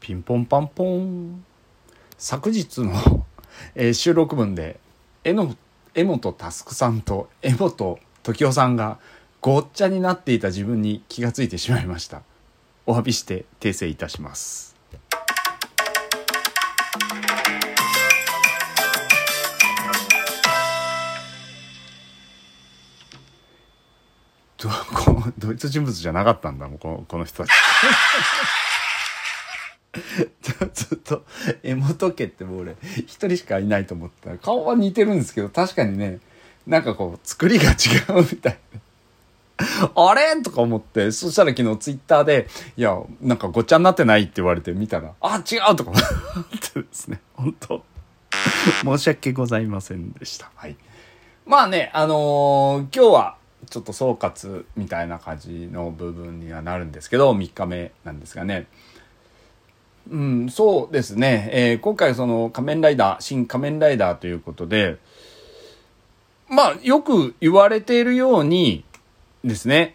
ピンポンパンポン。昨日の、えー収録分でえの江本佑さんと江本時生さんがごっちゃになっていた自分に気がついてしまいました。お詫びして訂正いたします。ドイツ人物じゃなかったんだもうこのこの人たち。ずっと江本家ってもう俺一人しかいないと思ったら顔は似てるんですけど確かにねなんかこう作りが違うみたいな。あれ？とか思って、そしたら昨日ツイッターで、いや、なんかごっちゃになってないって言われて見たら、あ、違うとか思って ですね、本当申し訳ございませんでした。はい。まあね、あのー今日はちょっと総括みたいな感じの部分にはなるんですけど、3日目なんですがね。うん、そうですね。えー今回その仮面ライダー、新仮面ライダーということで、まあよく言われているようにですね、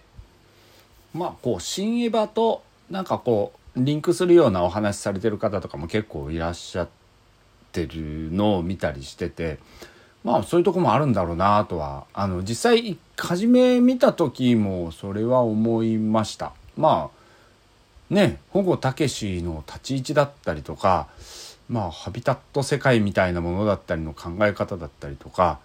まあこう、新エヴァとなんかこう、リンクするようなお話されてる方とかも結構いらっしゃってるのを見たりしてて、まあそういうとこもあるんだろうなとは、あの実際初め見た時もそれは思いました。まあね、保護たけしの立ち位置だったりとか、まあ、ハビタット世界みたいなものだったりの考え方だったりとか、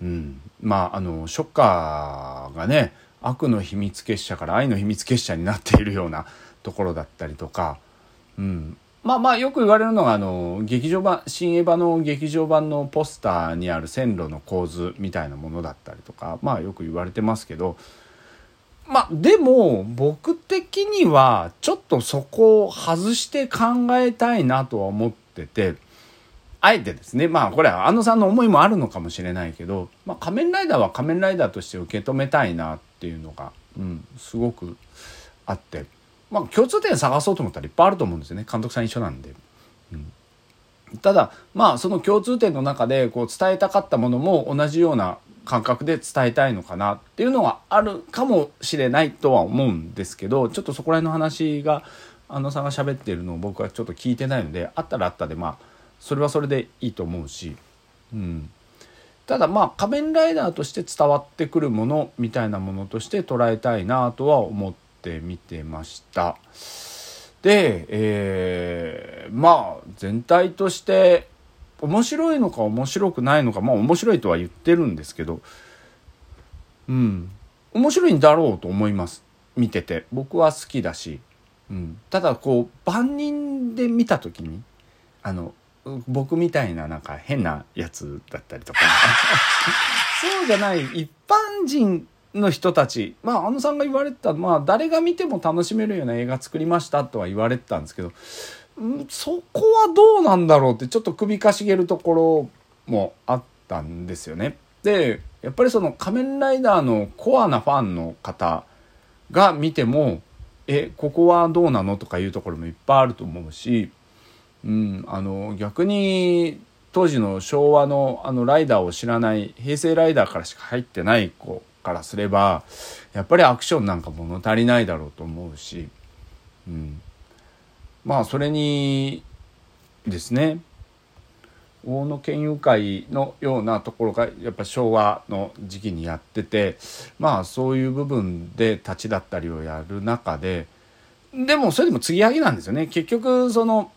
うん、まあ、あの、ショッカーがね、悪の秘密結社から愛の秘密結社になっているようなところだったりとか、うん、まあまあよく言われるのがあの劇場版新エヴァの劇場版のポスターにある線路の構図みたいなものだったりとかまあよく言われてますけどまあでも僕的にはちょっとそこを外して考えたいなとは思っててあえてですねまあこれは安野さんの思いもあるのかもしれないけど、まあ、仮面ライダーは仮面ライダーとして受け止めたいなっていうのが、うん、すごくあって。まあ共通点探そうと思ったらいっぱいあると思うんですよね監督さん一緒なんで。うんただまあその共通点の中でこう伝えたかったものも同じような感覚で伝えたいのかなっていうのはあるかもしれないとは思うんですけどちょっとそこら辺の話が安野さんが喋ってるのを僕はちょっと聞いてないのであったらあったでまあそれはそれでいいと思うし、うん、ただまあ仮面ライダーとして伝わってくるものみたいなものとして捉えたいなとは思って見てました。で、えーまあ全体として面白いのか面白くないのかまあ面白いとは言ってるんですけどうん。面白いんだろうと思います。見てて。僕は好きだし、うん、ただこう万人で見た時にあの僕みたいななんか変なやつだったりとか。そうじゃない一般人の人たち。まああのさんが言われてたまあ誰が見ても楽しめるような映画作りましたとは言われてたんですけどんそこはどうなんだろうってちょっと首かしげるところもあったんですよね。でやっぱりその仮面ライダーのコアなファンの方が見てもえここはどうなのとかいうところもいっぱいあると思うし、うん、あの逆に当時の昭和のあのライダーを知らない平成ライダーからしか入ってない子からすればやっぱりアクションなんか物足りないだろうと思うし、うん、まあそれにですね大野県友会のようなところがやっぱ昭和の時期にやっててまあそういう部分で立ちだったりをやる中ででもそれでも継ぎはぎなんですよね。結局その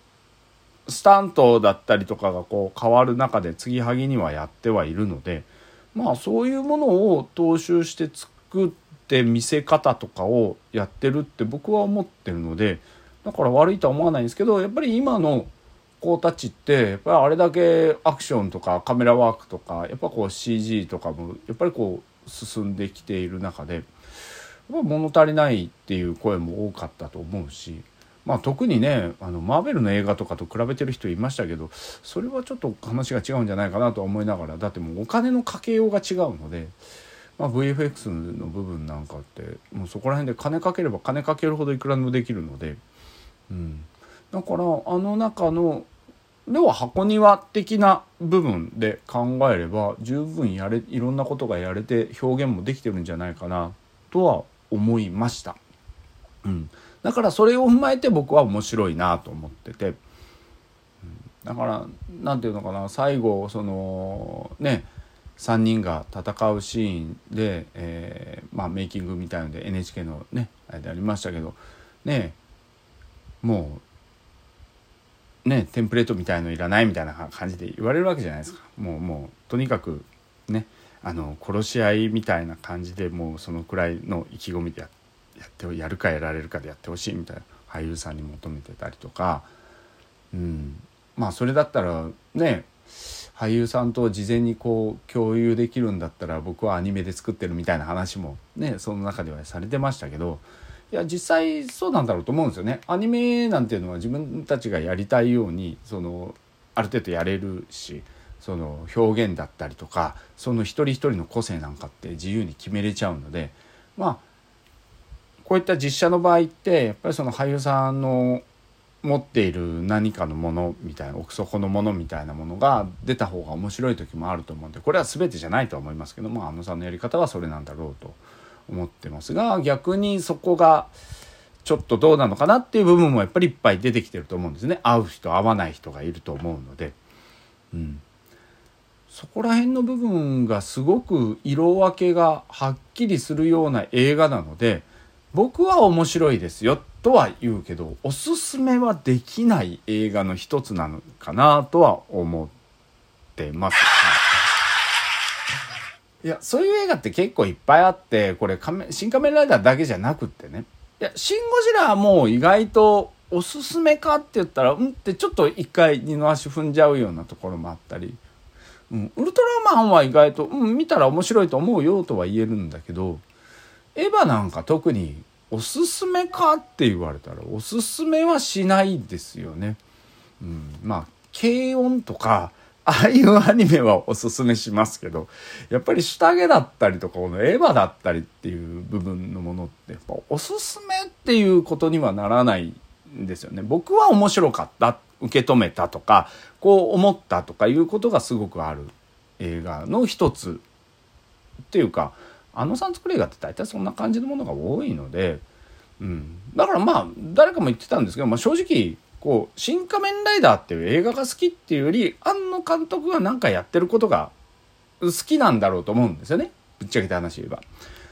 スタントだったりとかがこう変わる中で継ぎはぎにはやってはいるのでまあそういうものを踏襲して作って見せ方とかをやってるって僕は思ってるのでだから悪いとは思わないんですけどやっぱり今の子たちってやっぱりあれだけアクションとかカメラワークとかやっぱこう CG とかもやっぱりこう進んできている中で物足りないっていう声も多かったと思うし。まあ、特にねあのマーベルの映画とかと比べてる人いましたけどそれはちょっと話が違うんじゃないかなとは思いながらだってもうお金のかけようが違うので、まあ、VFX の部分なんかってもうそこら辺で金かければ金かけるほどいくらでもできるので、うん、だからあの中の要は箱庭的な部分で考えれば十分やれいろんなことがやれて表現もできてるんじゃないかなとは思いました。うん、だからそれを踏まえて僕は面白いなと思ってて、うん。だから何て言うのかな最後そのね3人が戦うシーンで、えー、まあ、メイキングみたいので NHK のねあれでありましたけどねもうねテンプレートみたいのいらないみたいな感じで言われるわけじゃないですか。もうもうとにかくねあの殺し合いみたいな感じでもうそのくらいの意気込みでやってやるかやられるかでやってほしいみたいな俳優さんに求めてたりとか、うん、まあそれだったらね俳優さんと事前にこう共有できるんだったら僕はアニメで作ってるみたいな話もねその中ではされてましたけど。いや実際そうなんだろうと思うんですよね。アニメなんていうのは自分たちがやりたいようにそのある程度やれるしその表現だったりとかその一人一人の個性なんかって自由に決めれちゃうのでまあこういった実写の場合ってやっぱりその俳優さんの持っている何かのものみたいな奥底のものみたいなものが出た方が面白い時もあると思うんでこれは全てじゃないとは思いますけどもあのさんのやり方はそれなんだろうと思ってますが逆にそこがちょっとどうなのかなっていう部分もやっぱりいっぱい出てきてると思うんですね。合う人合わない人がいると思うので、うん、そこら辺の部分がすごく色分けがはっきりするような映画なので僕は面白いですよとは言うけどおすすめはできない映画の一つなのかなとは思ってます。いやそういう映画って結構いっぱいあってこれ新仮面ライダーだけじゃなくってねいやシン・ゴジラはもう意外とおすすめかって言ったらうんってちょっと一回二の足踏んじゃうようなところもあったり、うん、ウルトラマンは意外と、うん、見たら面白いと思うよとは言えるんだけどエヴァなんか特におすすめかって言われたらおすすめはしないですよね。うん、まあ軽音とかああいうアニメはおすすめしますけどやっぱり下着だったりとかこのエヴァだったりっていう部分のものってやっぱおすすめっていうことにはならないんですよね。僕は面白かった受け止めたとかこう思ったとかいうことがすごくある映画の一つっていうかあのさん作る映画って大体そんな感じのものが多いので、うん、だからまあ誰かも言ってたんですけど、まあ、正直こう「新仮面ライダー」っていう映画が好きっていうより庵野監督が何かやってることが好きなんだろうと思うんですよね。ぶっちゃけた話言えば。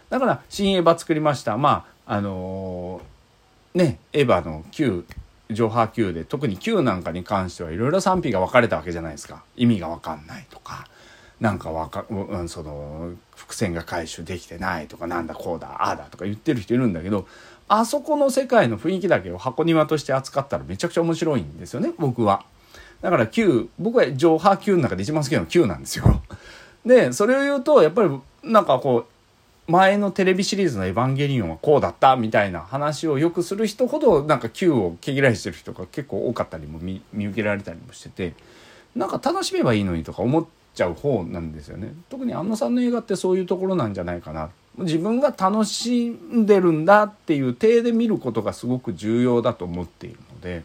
だから新エヴァ作りました。まああのー、ねエヴァの旧上波 Q で特に Q なんかに関してはいろいろ賛否が分かれたわけじゃないですか。意味が分かんないとか。なんかわか、うん、その伏線が回収できてないとかなんだこうだああだとか言ってる人いるんだけどあそこの世界の雰囲気だけを箱庭として扱ったらめちゃくちゃ面白いんですよね僕は。だから Q 僕は上波 Q の中で一番好きなの Q なんですよ。でそれを言うとやっぱりなんかこう前のテレビシリーズの「エヴァンゲリオン」はこうだったみたいな話をよくする人ほどなんか Q を毛嫌いしてる人が結構多かったりも見受けられたりもしててなんか楽しめばいいのにとか思って。ちゃう方なんですよね。特に安野さんの映画ってそういうところなんじゃないかな。自分が楽しんでるんだっていう体で見ることがすごく重要だと思っているので。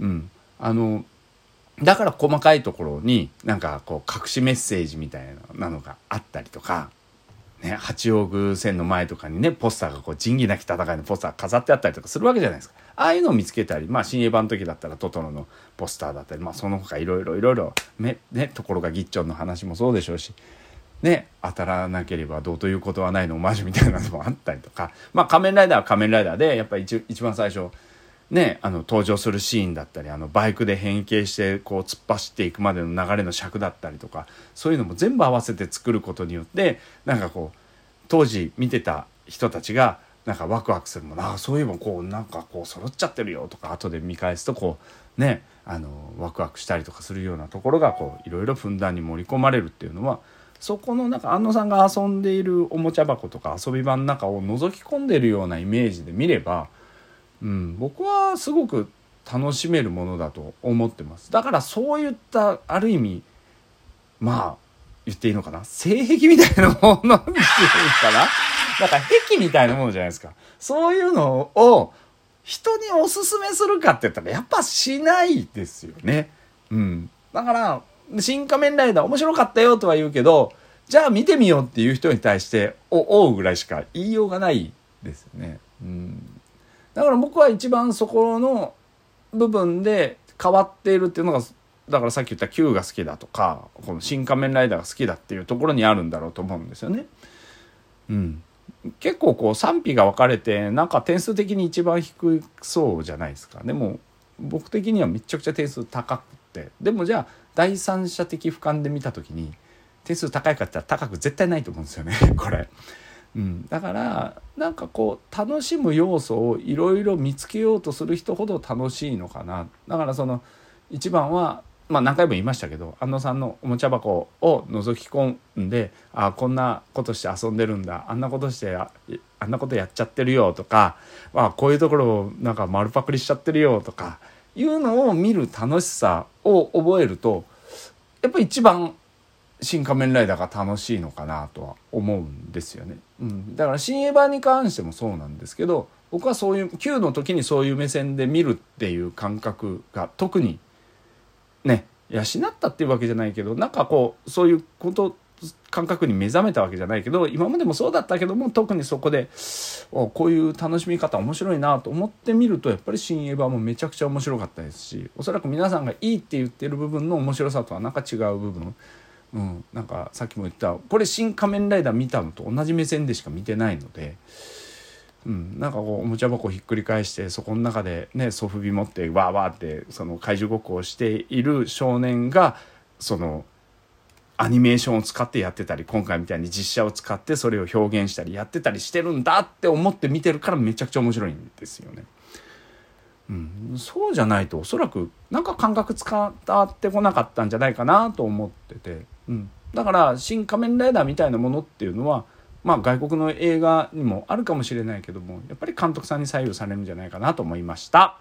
うん。あのだから細かいところになんかこう隠しメッセージみたいなのがあったりとか。ね、八王宮線の前とかにねポスターがこう仁義なき戦いのポスター飾ってあったりとかするわけじゃないですか。ああいうのを見つけたりまあ新エヴァの時だったらトトロのポスターだったりまあその他いろいろいろいろねところがギッチョンの話もそうでしょうしね当たらなければどうということはないのマジみたいなのもあったりとか。まあ仮面ライダーは仮面ライダーでやっぱり一番最初ね、あの登場するシーンだったりあのバイクで変形してこう突っ走っていくまでの流れの尺だったりとかそういうのも全部合わせて作ることによってなんかこう当時見てた人たちがなんかワクワクするもんああそういえばこうなんかこう揃っちゃってるよとか後で見返すとこうねあのワクワクしたりとかするようなところがこういろいろふんだんに盛り込まれるっていうのはそこのなんか安野さんが遊んでいるおもちゃ箱とか遊び場の中を覗き込んでるようなイメージで見ればうん、僕はすごく楽しめるものだと思ってます。だからそういったある意味まあ言っていいのかな？性癖みたいなものっていうかな？なんか癖みたいなものじゃないですか。そういうのを人におすすめするかって言ったらやっぱしないですよね。うん。だから新仮面ライダー面白かったよとは言うけどじゃあ見てみようっていう人に対して「おおう」ぐらいしか言いようがないですよね。うん。だから僕は一番そこの部分で変わっているっていうのがだからさっき言った Q が好きだとかこの「新仮面ライダー」が好きだっていうところにあるんだろうと思うんですよね。うん、結構こう賛否が分かれてなんか点数的に一番低そうじゃないですかでも僕的にはめちゃくちゃ点数高くてでもじゃあ第三者的俯瞰で見た時に点数高いかって言ったら高く絶対ないと思うんですよね これ。うん、だからなんかこう楽しむ要素をいろいろ見つけようとする人ほど楽しいのかな。だからその一番はまあ何回も言いましたけど安野さんのおもちゃ箱を覗き込んでああこんなことして遊んでるんだ。あんなことしてあんなことやっちゃってるよとかあこういうところをなんか丸パクリしちゃってるよとかいうのを見る楽しさを覚えるとやっぱり一番新仮面ライダーが楽しいのかなとは思うんですよね。うん、だから新エヴァに関してもそうなんですけど僕はそういう9の時にそういう目線で見るっていう感覚が特にね養ったっていうわけじゃないけどなんかこうそういうこと感覚に目覚めたわけじゃないけど今までもそうだったけども特にそこでこういう楽しみ方面白いなと思ってみるとやっぱり「新エヴァ」もめちゃくちゃ面白かったですしおそらく皆さんがいいって言ってる部分の面白さとはなんか違う部分うん、なんかさっきも言ったこれ「新仮面ライダー」見たのと同じ目線でしか見てないので、うん、なんかこうおもちゃ箱ひっくり返してそこの中でねソフビ持ってわーわーってその怪獣ごっこをしている少年がそのアニメーションを使ってやってたり今回みたいに実写を使ってそれを表現したりやってたりしてるんだって思って見てるからめちゃくちゃ面白いんですよね。うん、そうじゃないとおそらくなんか感覚伝わってこなかったんじゃないかなと思ってて、うん、だから「新仮面ライダー」みたいなものっていうのはまあ外国の映画にもあるかもしれないけどもやっぱり監督さんに左右されるんじゃないかなと思いました。